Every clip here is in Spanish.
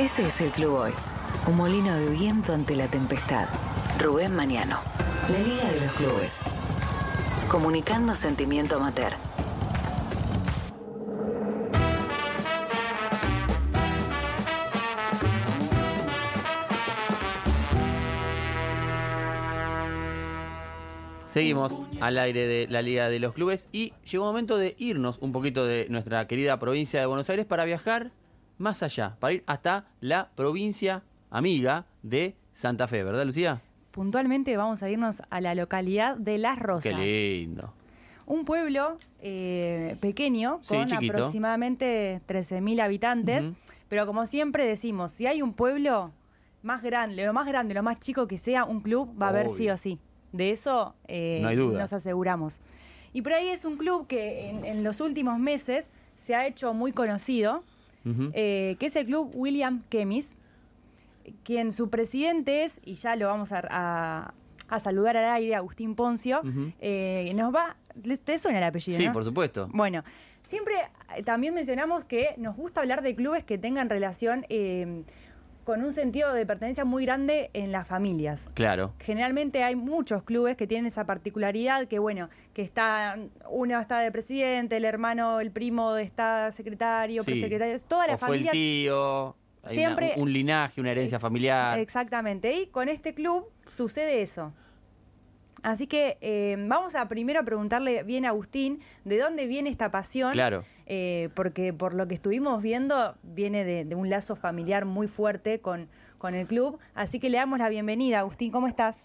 Ese es el club hoy. Un molino de viento ante la tempestad. Rubén Mañano. La Liga de los Clubes. Comunicando sentimiento amateur. Seguimos al aire de la Liga de los Clubes y llegó un momento de irnos un poquito de nuestra querida provincia de Buenos Aires para viajar más allá, para ir hasta la provincia amiga de Santa Fe, ¿verdad, Lucía? Puntualmente vamos a irnos a la localidad de Las Rosas. Qué lindo. Un pueblo eh, pequeño Sí, con chiquito. aproximadamente 13.000 habitantes, pero como siempre decimos, si hay un pueblo más grande, lo más grande, lo más chico que sea, un club va a haber sí o sí. De eso eh, No hay duda. nos aseguramos. Y por ahí es un club que en, en los últimos meses se ha hecho muy conocido, Eh, que es el club William Kemis, quien su presidente es, y ya lo vamos a, a- a saludar al aire, Agustín Poncio, eh, nos va, ¿les- ¿te suena el apellido? Sí, no? por supuesto. Bueno, siempre eh, también mencionamos que nos gusta hablar de clubes que tengan relación eh, con un sentido de pertenencia muy grande en las familias. Claro. Generalmente hay muchos clubes que tienen esa particularidad que, bueno, que está, uno está de presidente, el hermano, el primo está secretario, Sí. presecretario, toda la o fue el familia. tío, hay una- siempre- un, un linaje, una herencia familiar. Exactamente. Y con este club sucede eso. Así que eh, vamos a primero a preguntarle bien a Agustín de dónde viene esta pasión. Claro. eh, porque por lo que estuvimos viendo, viene de, de un lazo familiar muy fuerte con, con el club. Así que le damos la bienvenida. Agustín, ¿cómo estás?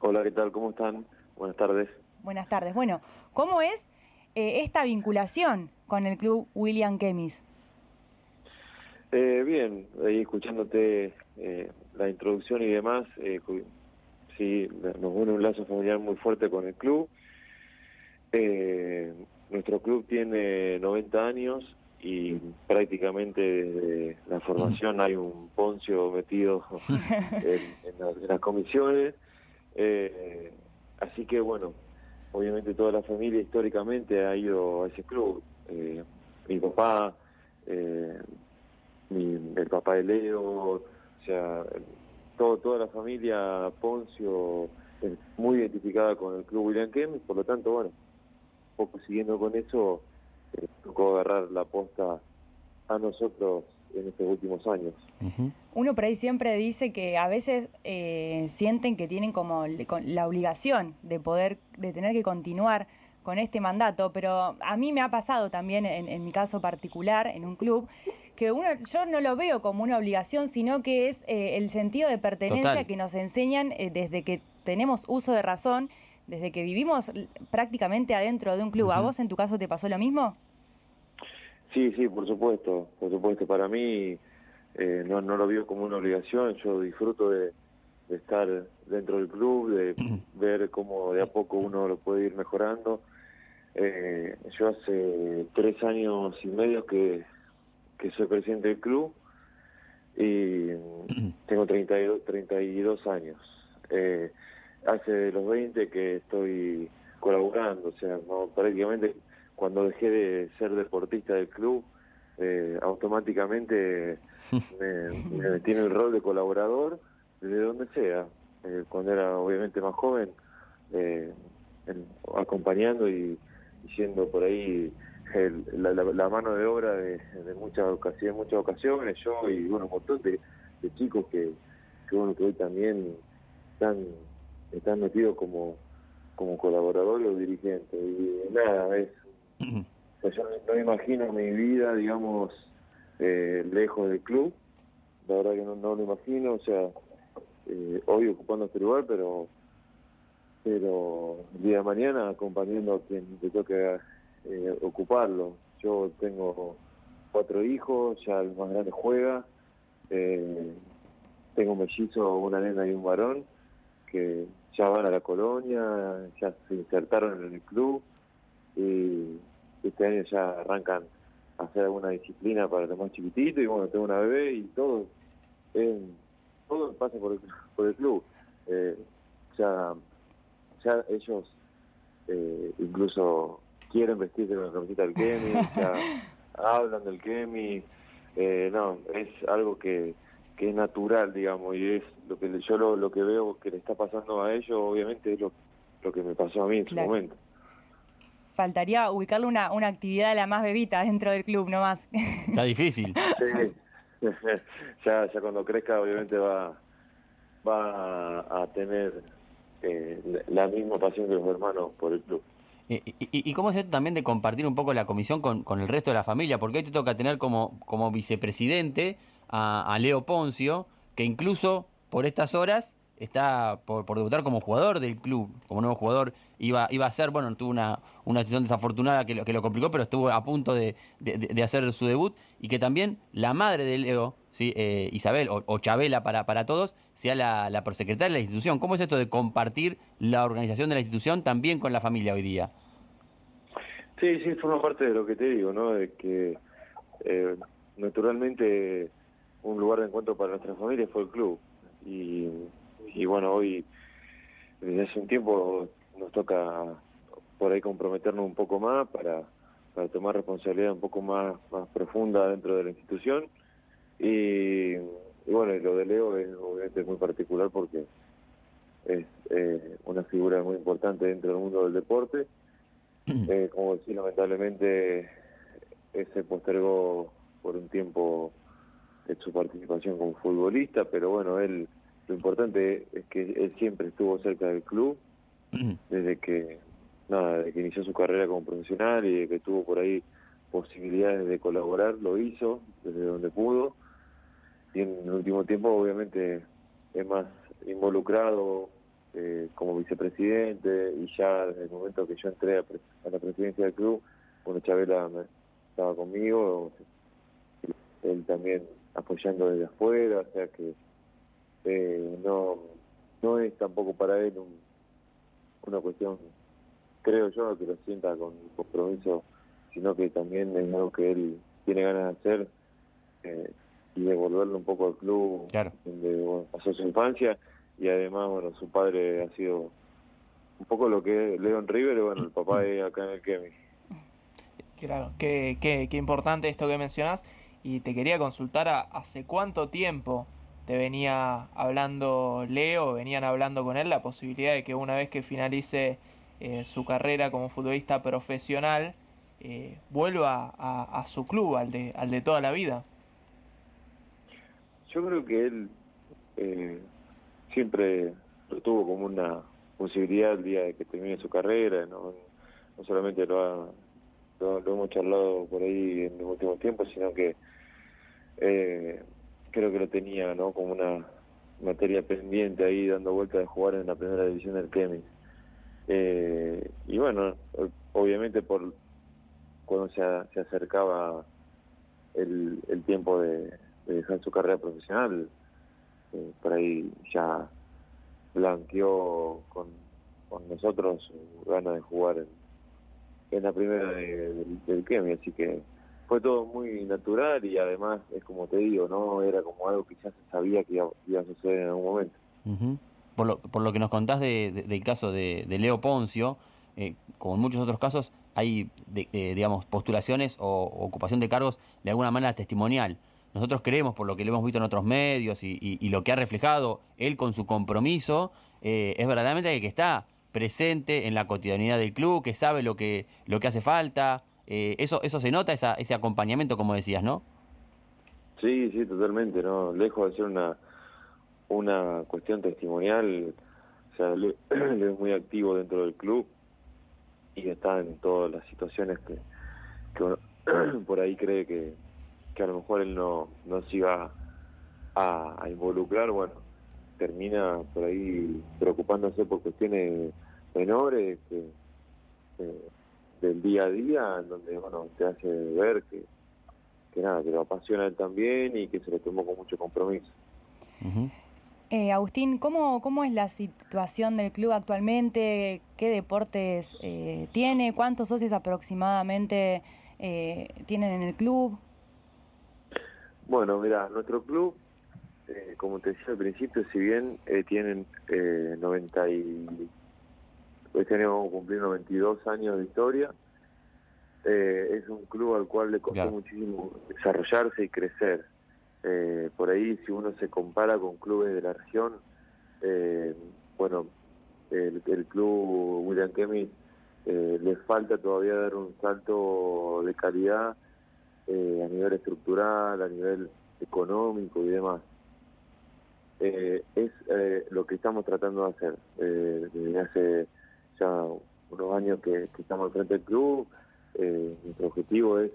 Hola, ¿qué tal? ¿Cómo están? Buenas tardes. Buenas tardes. Bueno, ¿cómo es eh, esta vinculación con el club William Kemis? Eh, bien, ahí escuchándote eh, la introducción y demás, eh, sí, nos une un lazo familiar muy fuerte con el club. Eh, nuestro club tiene 90 años y prácticamente desde la formación hay un Poncio metido en, en las, en las comisiones. Eh, así que bueno, obviamente toda la familia históricamente ha ido a ese club. Eh, mi papá, eh, mi, el papá de Leo, o sea, todo, toda la familia Poncio es muy identificada con el club William Kempis, por lo tanto, bueno, un poco siguiendo con eso, eh, tocó agarrar la posta a nosotros en estos últimos años. Uno por ahí siempre dice que a veces eh, sienten que tienen como le- con- la obligación de poder, de tener que continuar con este mandato, pero a mí me ha pasado también en, en mi caso particular, en un club, que uno, yo no lo veo como una obligación, sino que es eh, el sentido de pertenencia Total. que nos enseñan eh, desde que tenemos uso de razón, desde que vivimos prácticamente adentro de un club. ¿A vos en tu caso te pasó lo mismo? Sí, sí, por supuesto, por supuesto. Para mí eh, no, no lo veo como una obligación, yo disfruto de, de estar dentro del club, de ver cómo de a poco uno lo puede ir mejorando. Eh, yo hace tres años y medio que, que soy presidente del club y tengo 32, 32 años. Eh, hace los 20 que estoy colaborando, o sea, no, prácticamente cuando dejé de ser deportista del club, eh, automáticamente me, me metí en el rol de colaborador desde donde sea. Eh, cuando era obviamente más joven, eh, en- acompañando y, y siendo por ahí el- la, la- la mano de obra de, de muchas ocasiones, muchas ocasiones, yo y bueno, un montón de, de chicos que, que, bueno, que hoy también están, están metidos como, como colaboradores o dirigentes. Y nada, es o sea, yo no, no me imagino mi vida, digamos, eh, lejos del club. La verdad que no, no lo imagino, o sea, eh, hoy ocupando este lugar, pero pero el día de mañana acompañando a quien le toque eh, ocuparlo. Yo tengo cuatro hijos, ya el más grande juega, eh, tengo un mellizo, una nena y un varón, que ya van a la colonia, ya se insertaron en el club y este año ya arrancan a hacer alguna disciplina para los más chiquititos y bueno, tengo una bebé y todo, todo pasa por el, por el club. Eh, ya, ya ellos eh, incluso quieren vestirse con la camiseta del Kemi, ya hablan del Kemi, eh, no, es algo que, que es natural, digamos, y es lo que yo lo, lo que veo que le está pasando a ellos, obviamente es lo, lo que me pasó a mí en su momento. Faltaría ubicarle una, una actividad a la más bebita dentro del club, no más. Está difícil. Sí. ya, ya cuando crezca, obviamente va, va a, tener eh, la misma pasión que los hermanos por el club. ¿Y, y, cómo es esto también de compartir un poco la comisión con, con, el resto de la familia? Porque hoy te toca tener como, como vicepresidente a, Leo Poncio, que incluso por estas horas está por, debutar como jugador del club, como nuevo jugador. Iba, iba a ser, bueno, tuvo una, una decisión desafortunada que lo, que lo complicó, pero estuvo a punto de, de, hacer su debut. Y que también la madre de Leo, ¿sí? Eh, Isabel o, Chabela para, para todos, sea la, la prosecretaria de la institución. ¿Cómo es esto de compartir la organización de la institución también con la familia hoy día? Sí, sí, forma parte de lo que te digo, ¿no? De que eh, naturalmente un lugar de encuentro para nuestra familia fue el club. Y y bueno, hoy desde hace un tiempo nos toca por ahí comprometernos un poco más para, para tomar responsabilidad un poco más, más profunda dentro de la institución. Y, bueno, lo de Leo es obviamente muy particular porque es eh, una figura muy importante dentro del mundo del deporte. Eh, como decía, lamentablemente se postergó por un tiempo su participación como futbolista, pero bueno, él lo importante es que él siempre estuvo cerca del club, desde que nada, desde que inició su carrera como profesional y de que tuvo por ahí posibilidades de colaborar, lo hizo desde donde pudo. Y en el último tiempo, obviamente, es más involucrado eh, como vicepresidente y ya desde el momento que yo entré a, la presidencia del club, bueno, Chabela estaba conmigo, él también apoyando desde afuera, o sea que eh, no no es tampoco para él una cuestión, creo yo, que lo sienta con compromiso, sino que también es algo que él tiene ganas de hacer eh, y devolverle un poco al club donde pasó su infancia y además, bueno, su padre ha sido un poco lo que es Leon River y bueno, el papá es acá en el Kemi. Claro, qué, qué, qué importante esto que mencionas y te quería consultar a, hace cuánto tiempo te venía hablando Leo, venían hablando con él la posibilidad de que una vez que finalice eh, su carrera como futbolista profesional, eh, vuelva a, su club, al de, al de toda la vida. Yo creo que él eh, siempre lo tuvo como una posibilidad el día de que termine su carrera, no, solamente lo, ha, lo, hemos charlado por ahí en los últimos tiempos, sino que eh, creo que lo tenía no como una materia pendiente ahí dando vuelta de jugar en la primera división del Kemi. Eh, y bueno, obviamente por cuando se, se acercaba el, el tiempo de, dejar su carrera profesional, eh, por ahí ya blanqueó con, con nosotros su gana de jugar en, la primera del Kemi, así que fue todo muy natural y además es como te digo, no era como algo que ya se sabía que iba, a suceder en algún momento. por, lo, por lo que nos contás de, del caso de, Leo Poncio, eh, como en muchos otros casos, hay, eh, digamos, postulaciones o, ocupación de cargos de alguna manera testimonial. Nosotros creemos, por lo que lo hemos visto en otros medios y, lo que ha reflejado él con su compromiso, eh, es verdaderamente que está presente en la cotidianidad del club, que sabe lo que, lo que hace falta, eh, eso, eso se nota, esa, ese acompañamiento, como decías, ¿no? Sí, sí, totalmente, ¿no? Lejos de ser una, una cuestión testimonial, o sea, él, es muy activo dentro del club y está en todas las situaciones que, por ahí cree que, que a lo mejor él no, no se iba a, involucrar, bueno, termina por ahí preocupándose por cuestiones menores que, del día a día, en donde bueno te hace ver que, que nada, que lo apasiona él también y que se lo tomó con mucho compromiso. eh, Agustín, ¿cómo, ¿cómo es la situación del club actualmente? ¿Qué deportes eh, tiene? ¿Cuántos socios aproximadamente eh, tienen en el club? Bueno, mira, nuestro club, eh, como te decía al principio, si bien tienen 90 y Hoy tenemos que cumplir 92 años de historia. eh, es un club al cual le costó muchísimo desarrollarse y crecer. Eh, por ahí, si uno se compara con clubes de la región, eh, bueno, el, el club William Kemis eh, le falta todavía dar un salto de calidad eh, a nivel estructural, a nivel económico y demás. Eh, es eh, lo que estamos tratando de hacer. Eh, desde hace ya unos años que, estamos al frente del club, eh, nuestro objetivo es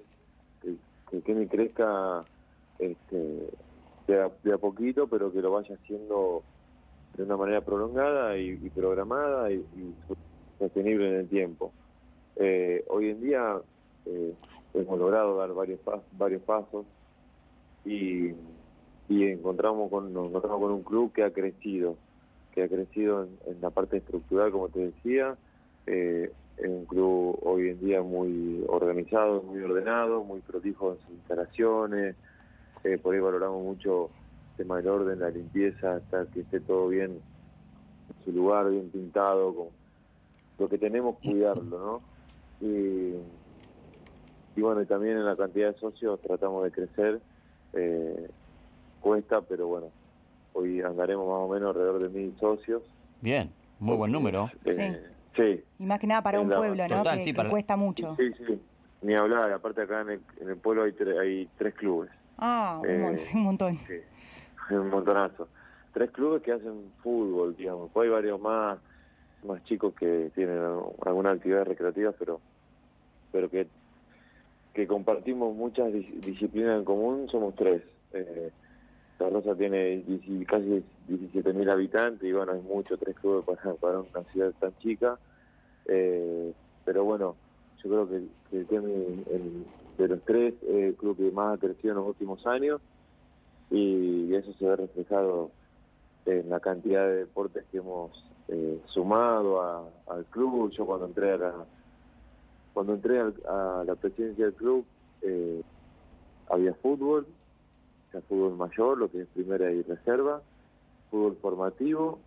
que, que Kemi crezca este, de, a, poquito, pero que lo vaya haciendo de una manera prolongada y, programada y, y sostenible en el tiempo. Eh, hoy en día eh, hemos logrado dar varios, varios pasos y, y encontramos con, nos encontramos con un club que ha crecido, que ha crecido en, en la parte estructural, como te decía, eh, es un club hoy en día muy organizado, muy ordenado, muy prolijo en sus instalaciones, eh, por ahí valoramos mucho el tema del orden, la limpieza, hasta que esté todo bien en su lugar, bien pintado, con lo que tenemos cuidarlo, ¿no? Y, y bueno, y también en la cantidad de socios tratamos de crecer, eh, cuesta, pero bueno, hoy andaremos más o menos alrededor de mil socios. Bien, muy buen número. Eh, sí, Y más que nada para En un la- pueblo, ¿no? Total, que, sí, que para- cuesta mucho. sí, sí, ni hablar, aparte acá en el, en el pueblo hay, tre- hay tres clubes. Ah, un, Eh, un montón. Sí, un montonazo. Tres clubes que hacen fútbol, digamos. Después hay varios más más chicos que tienen alguna actividad recreativa, pero pero que que compartimos muchas dis- disciplinas en común, somos tres. Eh, la Rosa tiene 10 casi 17.000 habitantes y bueno, hay mucho, tres clubes para, una ciudad tan chica. Eh, pero bueno, yo creo que, el el- de los tres, es el club que más ha crecido en los últimos años y eso se ve reflejado en la cantidad de deportes que hemos eh, sumado al club. Yo cuando entré a la, cuando entré al- a la presidencia del club eh, había fútbol, o fútbol mayor, lo que es primera y reserva, fútbol formativo,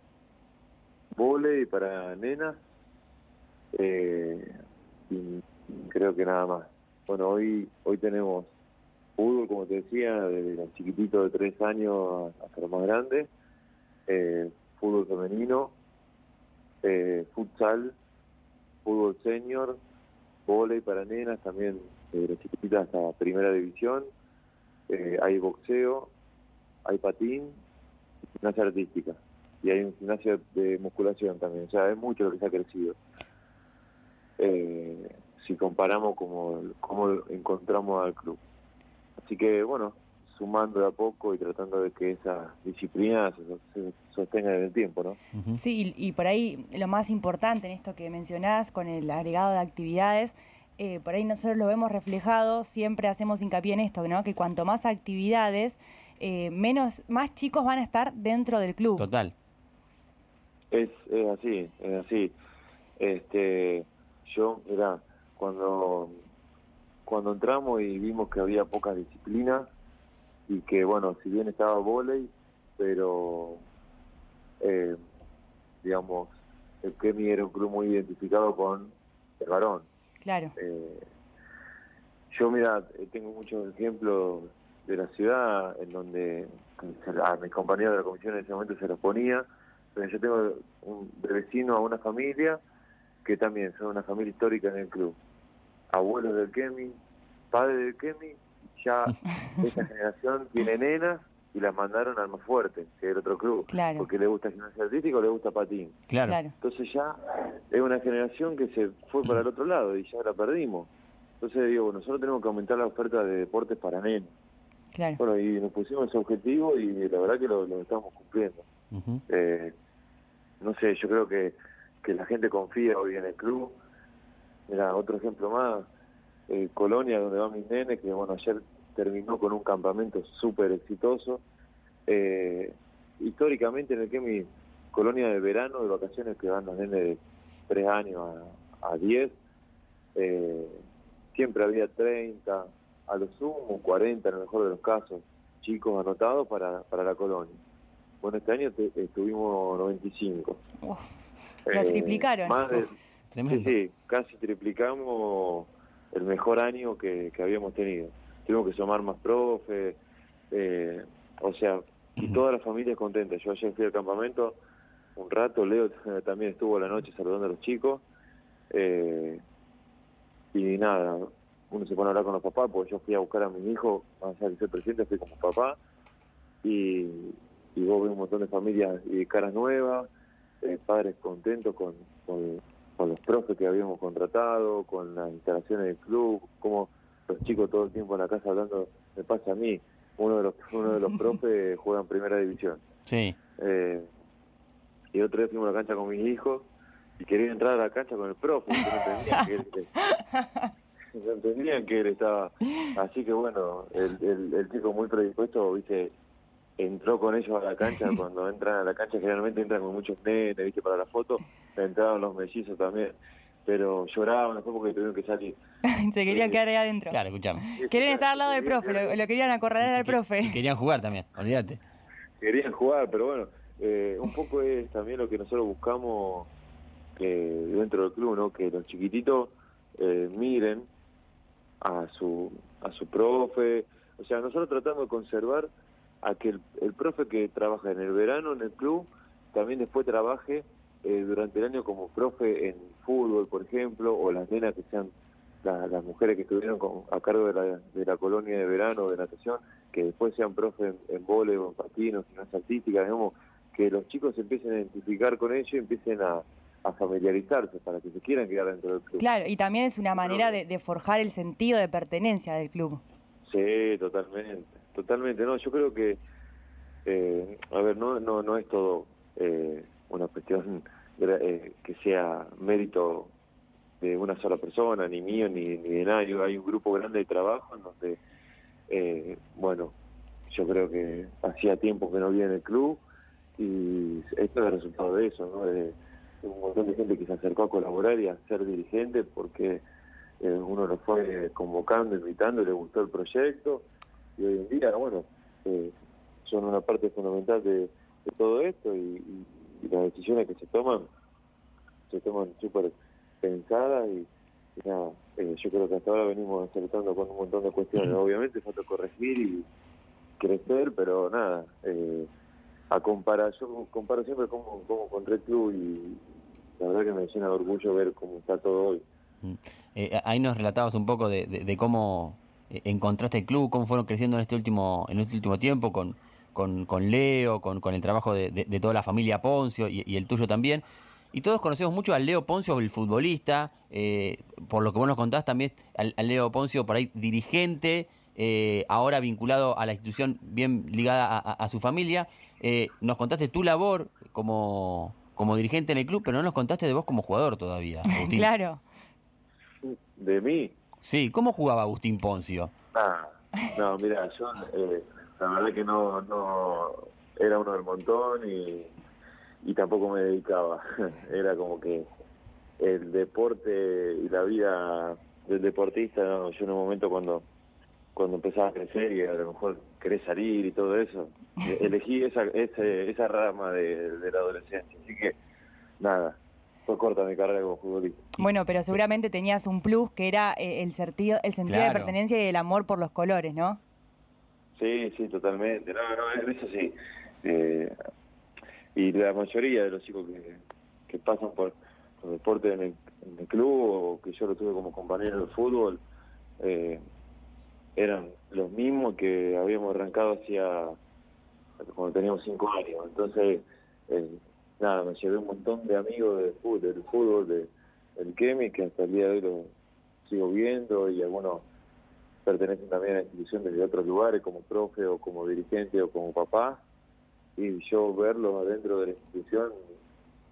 vóley para nenas eh, y creo que nada más. Bueno, hoy hoy tenemos fútbol, como te decía, desde los chiquititos de tres años hasta los más grandes, eh, fútbol femenino, eh, futsal, fútbol senior, vóley para nenas, también las chiquititas hasta primera división, eh, hay boxeo, hay patín, gimnasia artística y hay un gimnasio de musculación también, o sea, es mucho lo que se ha crecido. Eh, si comparamos como, cómo encontramos al club. Así que, bueno, sumando de a poco y tratando de que esa disciplina se, se sostenga en el tiempo, ¿no? Sí, y, y por ahí lo más importante en esto que mencionás con el agregado de actividades, eh, por ahí nosotros lo vemos reflejado, siempre hacemos hincapié en esto, ¿no? Que cuanto más actividades, eh, menos, más chicos van a estar dentro del club. Total. Es, es así, es así. Este, yo, mira, cuando cuando entramos y vimos que había pocas disciplinas y que, bueno, si bien estaba vóley, pero, eh, digamos, el Kemi era un club muy identificado con el varón. Claro, Eh, yo, mira, eh, tengo muchos ejemplos de la ciudad en donde a mis compañeros de la comisión en ese momento se los ponía, pero yo tengo un, de vecino a una familia que también son una familia histórica en el club. Abuelos del Kemi, padres del Kemi, ya esa generación tiene nenas y las mandaron al más fuerte, que el otro club, Claro. porque le gusta gimnasia artística o le gusta patín. Claro. claro. Entonces ya es una generación que se fue para el otro lado y ya la perdimos. Entonces digo, nosotros tenemos que aumentar la oferta de deportes para nenes. Claro. Bueno, y nos pusimos ese objetivo y la verdad que lo, lo estamos cumpliendo. Eh, no sé, yo creo que, que la gente confía hoy en el club. Mira, otro ejemplo más, eh, Colonia, donde van mis nenes, que bueno, ayer terminó con un campamento súper exitoso. Eh, históricamente en el que mi colonia de verano, de vacaciones, que van los nenes de 3 años a, a 10, eh, siempre había 30, a lo sumo 40 en el mejor de los casos, chicos anotados para, para la colonia. Bueno, este año te- estuvimos 95. Uf, lo triplicaron. Más de, sí, Tremendo. sí, casi triplicamos el mejor año que, que habíamos tenido. Tuvimos que sumar más profes, eh, o sea, y toda la familia es contenta. Yo ayer fui al campamento un rato, Leo también estuvo la noche saludando a los chicos, eh, y nada, uno se pone a hablar con los papás, porque yo fui a buscar a mi hijo, más allá de ser presidente, fui como papá, y, y vos ves un montón de familias y caras nuevas, eh, padres contentos con, con, con los profes que habíamos contratado, con las instalaciones del club, como los chicos todo el tiempo en la casa hablando, me pasa a mí, uno de los uno de los profes juega en primera división. Sí. Eh, y otro día fuimos a la cancha con mis hijos y querían entrar a la cancha con el profe, y no entendían que él, no entendían que él estaba. Así que bueno, el, el, el chico muy predispuesto, viste, entró con ellos a la cancha. Cuando entran a la cancha, generalmente entran con muchos nenes, viste, para la foto. Entraron los mellizos también, pero lloraban después porque tuvieron que salir. Se querían quedar ahí adentro. Claro, escuchame. Querían estar al lado del profe, lo, lo querían acorralar al Que- profe. Querían jugar también, olvídate. querían jugar, pero bueno, eh, un poco es también lo que nosotros buscamos eh, dentro del club, ¿no? Que los chiquititos eh, miren a su a su profe, o sea, nosotros tratamos de conservar a que el, el profe que trabaja en el verano en el club también después trabaje eh, durante el año como profe en fútbol, por ejemplo, o las nenas que sean la- las mujeres que estuvieron con- a cargo de la, de la colonia de verano de natación, que después sean profe en, en vóley o en patino, gimnasia artística, digamos, que los chicos se empiecen a identificar con ellos y empiecen a, a familiarizarse para que se quieran quedar dentro del club. Claro, y también es una manera de, de forjar el sentido de pertenencia del club. Sí, totalmente, totalmente. No, yo creo que, eh, a ver, no, no, no es todo eh, una cuestión eh, que sea mérito de una sola persona, ni mío, ni, ni de nadie. Hay un grupo grande de trabajo en donde, eh, bueno, yo creo que hacía tiempo que no vi en el club y esto es el resultado de eso, ¿no? De, un montón de gente que se acercó a colaborar y a ser dirigente porque eh, uno lo fue convocando, invitando, le gustó el proyecto y hoy en día, bueno, eh, son una parte fundamental de, todo esto y- y las decisiones que se toman se toman súper pensadas y, y nada, eh, yo creo que hasta ahora venimos acertando con un montón de cuestiones. Obviamente falta corregir y crecer, pero nada, eh, a comparar, yo comparo siempre como, como con Red Club y la verdad que me llena de orgullo ver cómo está todo hoy. Eh, ahí nos relatabas un poco de, de- de cómo eh, encontraste el club, cómo fueron creciendo en este último, en este último tiempo con, con, con Leo, con, con el trabajo de, de- de toda la familia Poncio y, y el tuyo también. Y todos conocemos mucho al Leo Poncio, el futbolista, eh, por lo que vos nos contás también al, al Leo Poncio por ahí dirigente, eh, ahora vinculado a la institución bien ligada a, a- a su familia. Eh, nos contaste tu labor como, como dirigente en el club, pero no nos contaste de vos como jugador todavía, Agustín. Claro. De mí, Sí, ¿cómo jugaba Agustín Poncio? Ah, no, mira, yo eh, la verdad que no, no era uno del montón y, y tampoco me dedicaba. Era como que el deporte y la vida del deportista, ¿no? yo en un momento cuando cuando empezaba a crecer y a lo mejor querés salir y todo eso, elegí esa ese- esa rama de, de la adolescencia. Así que, nada, fue corta mi carrera como futbolista. Bueno, pero seguramente tenías un plus que era eh, el sentido, el sentido de pertenencia y el amor por los colores, ¿no? Sí, sí, totalmente. No, no, eso sí. Eh, y la mayoría de los chicos que, que pasan por los deportes en el, en el club o que yo lo tuve como compañero de fútbol, eh, eran los mismos que habíamos arrancado hacia cuando teníamos cinco años. Entonces, eh, nada, me llevé un montón de amigos del fútbol, del fútbol, de, del Kemi, que hasta el día de hoy lo sigo viendo y algunos pertenecen también a la institución desde otros lugares, como profe o como dirigente o como papá, y yo verlos adentro de la institución,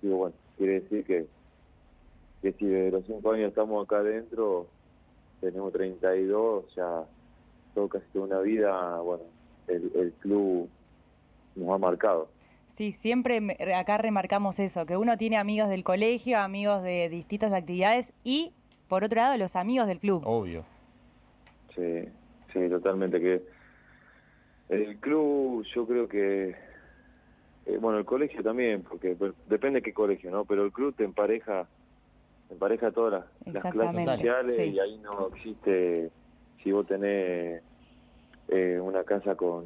digo, bueno, quiere decir que, que si desde los cinco años estamos acá adentro, tenemos 32, ya todo casi toda una vida, bueno, el, el club nos ha marcado. Sí, siempre me- acá remarcamos eso, que uno tiene amigos del colegio, amigos de distintas actividades y, por otro lado, los amigos del club. Obvio. Sí, sí, totalmente. Que el club, yo creo que, eh, bueno, el colegio también, porque pues, depende de qué colegio, ¿no? Pero el club te empareja empareja todas las, las clases sociales sí. y ahí no existe, si vos tenés eh, una casa con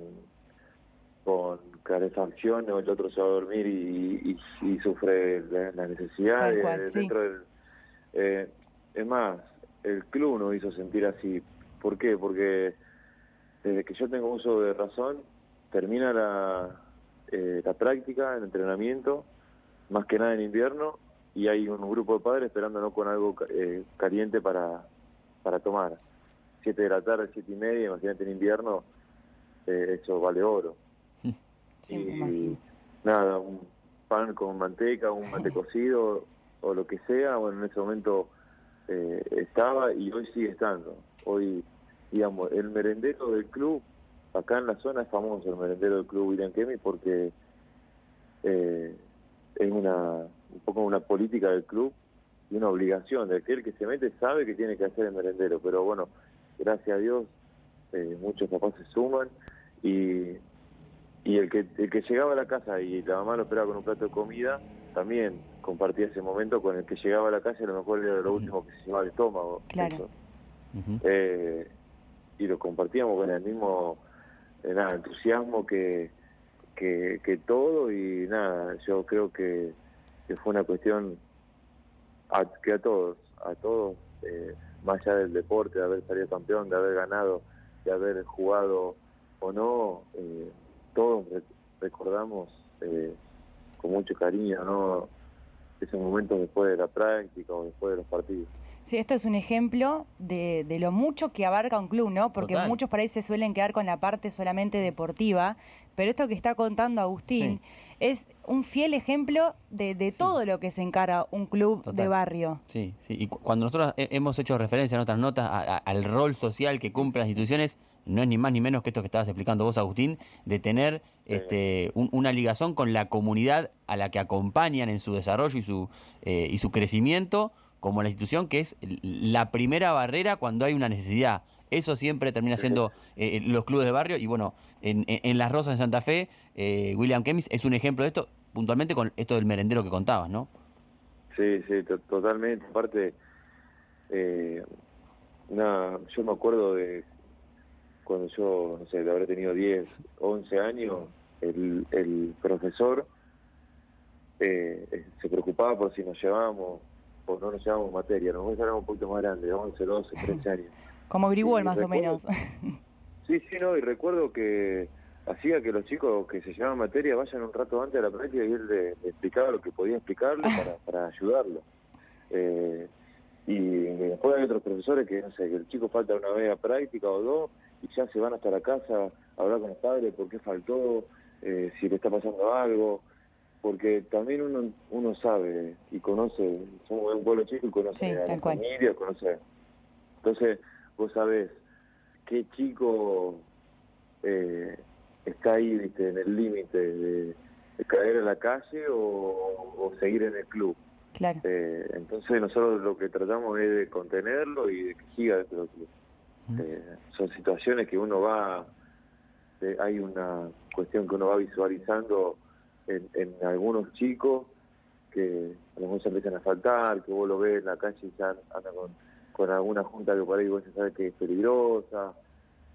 con calefacción o el otro se va a dormir y, y- y sufre la- las necesidades Tal cual, sí. dentro del... eh, es más, el club nos hizo sentir así. ¿Por qué? Porque desde que yo tengo uso de razón, termina la, eh, la práctica, el entrenamiento, más que nada en invierno, y hay un grupo de padres esperándonos con algo eh, caliente para, para tomar. Siete de la tarde, siete y media, imagínate en invierno, eh, eso vale oro. Sí, y imagino. nada, un pan con manteca, un mate cocido o lo que sea, bueno, en ese momento eh, estaba y hoy sigue estando. Hoy, digamos, el merendero del club, acá en la zona es famoso el merendero del club William Kemi porque eh, es una un poco una política del club y una obligación de que el que se mete sabe que tiene que hacer el merendero, pero bueno, gracias a Dios eh, muchos papás se suman y, y el que el que llegaba a la casa y la mamá lo esperaba con un plato de comida también compartía ese momento con el que llegaba a la casa y a lo mejor era lo último que se llevaba al estómago Claro. eso. Eh, y lo compartíamos con el mismo eh, nada, entusiasmo que, que, que todo y nada, yo creo que, que fue una cuestión a, que a todos, a todos, eh, más allá del deporte, de haber salido campeón, de haber ganado, de haber jugado o no, eh, todos re- recordamos eh, con mucho cariño ¿no? esos momentos después de la práctica o después de los partidos. Sí, esto es un ejemplo de, de lo mucho que abarca un club, ¿no? Porque Total. muchos países suelen quedar con la parte solamente deportiva, pero esto que está contando Agustín es un fiel ejemplo de, de todo lo que se encara un club de barrio. Sí, sí. Y cu- cuando nosotros he- hemos hecho referencia en otras notas a- a- al rol social que cumplen las instituciones, no es ni más ni menos que esto que estabas explicando vos, Agustín, de tener este, un- una ligación con la comunidad a la que acompañan en su desarrollo y su, eh, y su crecimiento, como la institución que es la primera barrera cuando hay una necesidad. Eso siempre termina siendo eh, los clubes de barrio y bueno, en, en- en Las Rosas de Santa Fe, eh, William Kemis es un ejemplo de esto, puntualmente con esto del merendero que contabas, ¿no? Sí, sí, to- totalmente. Aparte, eh, nada, yo me acuerdo de cuando yo, no sé, de haber tenido 10, 11 años, el, el profesor eh, se preocupaba por si nos llevábamos o no nos llevábamos materia. Nosotros éramos un poquito más grandes, 11, 12, 13 años. Como Gribol, Sí, más o menos. Sí, sí, no, y recuerdo que hacía que los chicos que se llevaban materia vayan un rato antes de la práctica y él le, le explicaba lo que podía explicarle para, para ayudarlo. Eh, y después hay otros profesores que, no sé, que el chico falta una vez a práctica o dos y ya se van hasta la casa a hablar con los padres por qué faltó, eh, si le está pasando algo, porque también uno uno sabe y conoce, somos un pueblo chico y conoce Sí, a la cual. familia, conoce... Entonces, vos sabés qué chico eh, está ahí, viste, en el límite de, de caer a la calle o, o seguir en el club. Claro. Eh, entonces nosotros lo que tratamos es de contenerlo y de que siga dentro del club. Eh, son situaciones que uno va, eh, hay una cuestión que uno va visualizando en, en algunos chicos que a lo mejor se empiezan a faltar, que vos lo ves en la calle y ya anda con, con alguna junta que por ahí vos ya sabes que es peligrosa,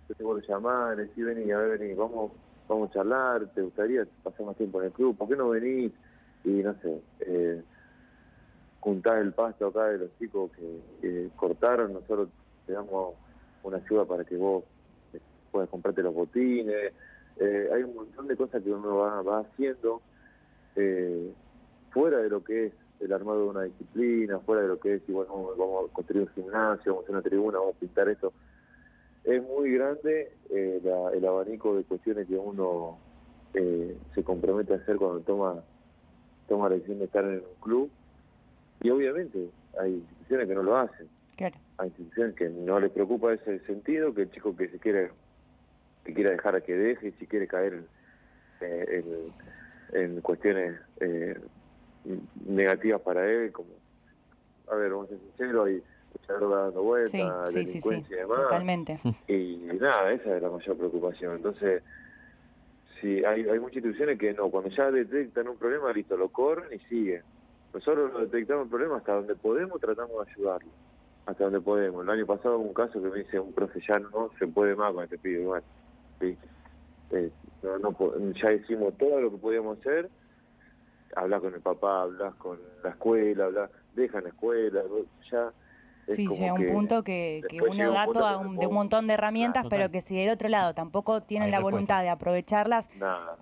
entonces vos lo llamás, decís, vení, a ver, vení, vamos, vamos a charlar, ¿te gustaría pasar más tiempo en el club? ¿Por qué no venís? Y no sé, eh, juntás el pasto acá de los chicos que, que cortaron, nosotros te damos una ayuda para que vos eh, puedas comprarte los botines. Eh, hay un montón de cosas que uno va, haciendo eh, fuera de lo que es el armado de una disciplina, fuera de lo que es, y bueno, vamos a construir un gimnasio, vamos a hacer una tribuna, vamos a pintar esto. Es muy grande eh, la- el abanico de cuestiones que uno se compromete a hacer cuando toma, toma la decisión de estar en un club. Y obviamente hay instituciones que no lo hacen Claro. hay instituciones que no les preocupa ese sentido, que el chico que se quiere que quiera dejar a que deje, y si quiere caer eh, en, en cuestiones eh, negativas para él, como, a ver, vamos a ser sinceros, hay mucha droga dando vueltas, Sí, sí, sí, sí. delincuencia y demás, Totalmente. y nada, esa es la mayor preocupación. Entonces, sí, hay, hay muchas instituciones que no, cuando ya detectan un problema, listo, lo corren y siguen. nosotros detectamos el problema hasta donde podemos, tratamos de ayudarlo, hasta donde podemos. El año pasado hubo un caso que me dice un profe, ya no se puede más con este pibe, bueno, sí. Eh, no, no, ya hicimos todo lo que podíamos hacer, hablar con el papá, hablar con la escuela, hablar, dejan la escuela, ya sí, llega un punto que, uno da todo de un montón de herramientas, pero que si del otro lado tampoco tienen la voluntad de aprovecharlas,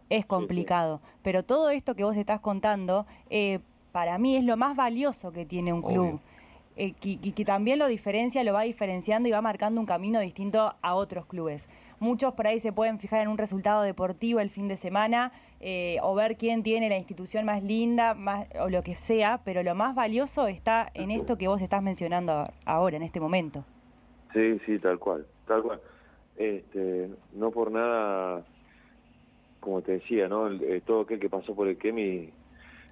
es complicado. Pero todo esto que vos estás contando, eh, para mí es lo más valioso que tiene un club. Eh, que, también lo diferencia, lo va diferenciando y va marcando un camino distinto a otros clubes. Muchos por ahí se pueden fijar en un resultado deportivo el fin de semana eh, o ver quién tiene la institución más linda más, o lo que sea, pero lo más valioso está en esto que vos estás mencionando ahora, en este momento. Sí, sí, tal cual, tal cual. Este, no por nada, como te decía, ¿no? Eh, todo aquel que pasó por el Kemi,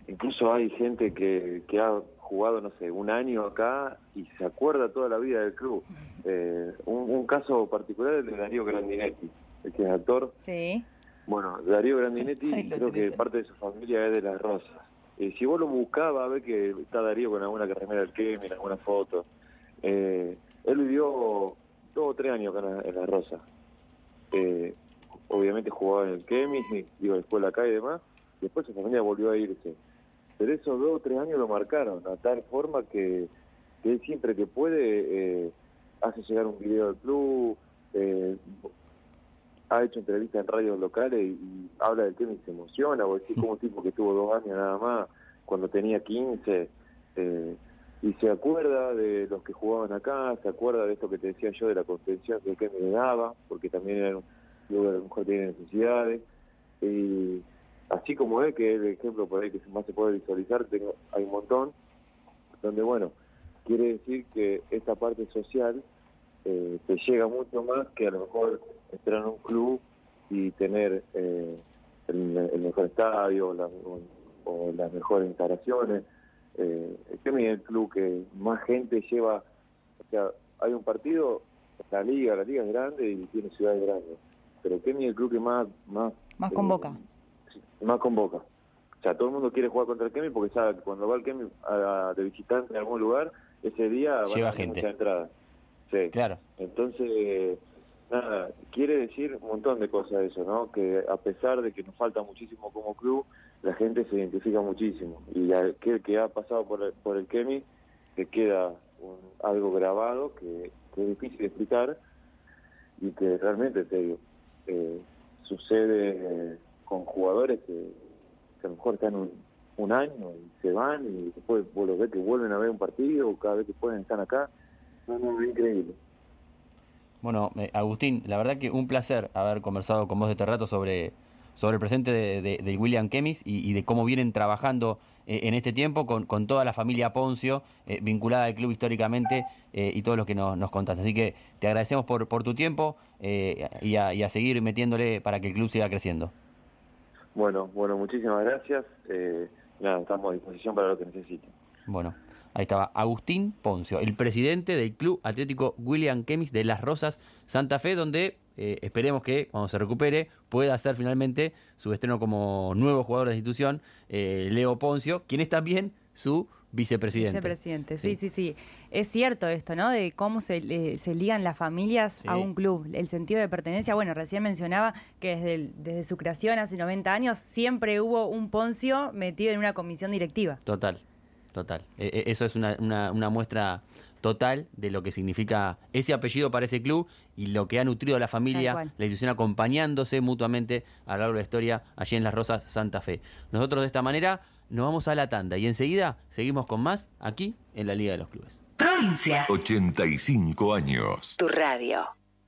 incluso hay gente que, que ha jugado, no sé, un año acá y se acuerda toda la vida del club. Eh, un, caso particular es el de Darío Grandinetti, el que es actor. Sí. Bueno, Darío Grandinetti creo que parte de su familia es de Las Rosas. Eh, si vos lo buscás, va a ver que está Darío con alguna carrera del Kemi, alguna foto. Eh, él vivió dos o tres años acá en, Las Rosas. obviamente jugaba en el Kemi, iba a la escuela acá y demás. Después su familia volvió a irse pero esos dos o tres años lo marcaron, a tal forma que, él siempre que puede eh, hace llegar un video del club, eh, ha hecho entrevistas en radios locales y, habla del tema y se emociona, o decir como un tipo que tuvo dos años nada más, cuando tenía 15, eh, y se acuerda de los que jugaban acá, se acuerda de esto que te decía yo de la contención que me daba, porque también era un que a lo tiene necesidades, y así como es, que es el ejemplo por ahí que más se puede visualizar, tengo, hay un montón, donde bueno, quiere decir que esta parte social eh, te llega mucho más que a lo mejor entrar en un club y tener eh, el, mejor estadio o, las mejores instalaciones. Eh, es el club que más gente lleva, o sea, hay un partido, la liga, la liga es grande y tiene ciudades grandes, pero que es el club que más... Más, más convoca más convoca. O sea, todo el mundo quiere jugar contra el Kemi porque sabe que cuando va el Kemi de visitante en algún lugar, ese día va a tener mucha entrada. Sí. Claro. Entonces, nada, quiere decir un montón de cosas eso, ¿no? Que a pesar de que nos falta muchísimo como club, la gente se identifica muchísimo. Y aquel que ha pasado por el, por el Kemi, que queda algo grabado que, es difícil de explicar y que realmente, te digo, eh, sucede con jugadores que, a lo mejor están un, año y se van y después vos los ves que vuelven a ver un partido, cada vez que pueden estar acá. No, no, es increíble. Bueno, eh, Agustín, la verdad que un placer haber conversado con vos este rato sobre, sobre el presente de, William Kemis y, de cómo vienen trabajando eh, en este tiempo con, con, toda la familia Poncio eh, vinculada al club históricamente y todo lo que nos, nos contaste. Así que te agradecemos por, por tu tiempo y a seguir metiéndole para que el club siga creciendo. Bueno, bueno, muchísimas gracias. Eh, estamos a disposición para lo que necesiten. Bueno, ahí estaba Agustín Poncio, el presidente del Club Atlético William Kemis de Las Rosas Santa Fe, donde eh, esperemos que cuando se recupere pueda hacer finalmente su estreno como nuevo jugador de institución, eh, Leo Poncio, quien es también su vicepresidente. Vicepresidente, sí, sí, sí, Es cierto esto, ¿no? De cómo se, se ligan las familias a un club, el sentido de pertenencia. Bueno, recién mencionaba que desde, desde su creación hace 90 años siempre hubo un Poncio metido en una comisión directiva. Total, total. E, e, eso es una, una, muestra total de lo que significa ese apellido para ese club y lo que ha nutrido la familia, la institución acompañándose mutuamente a lo largo de la historia allí en Las Rosas, Santa Fe. Nosotros de esta manera nos vamos a la tanda y enseguida seguimos con más aquí en la Liga de los Clubes. Provincia. 85 años. Tu radio.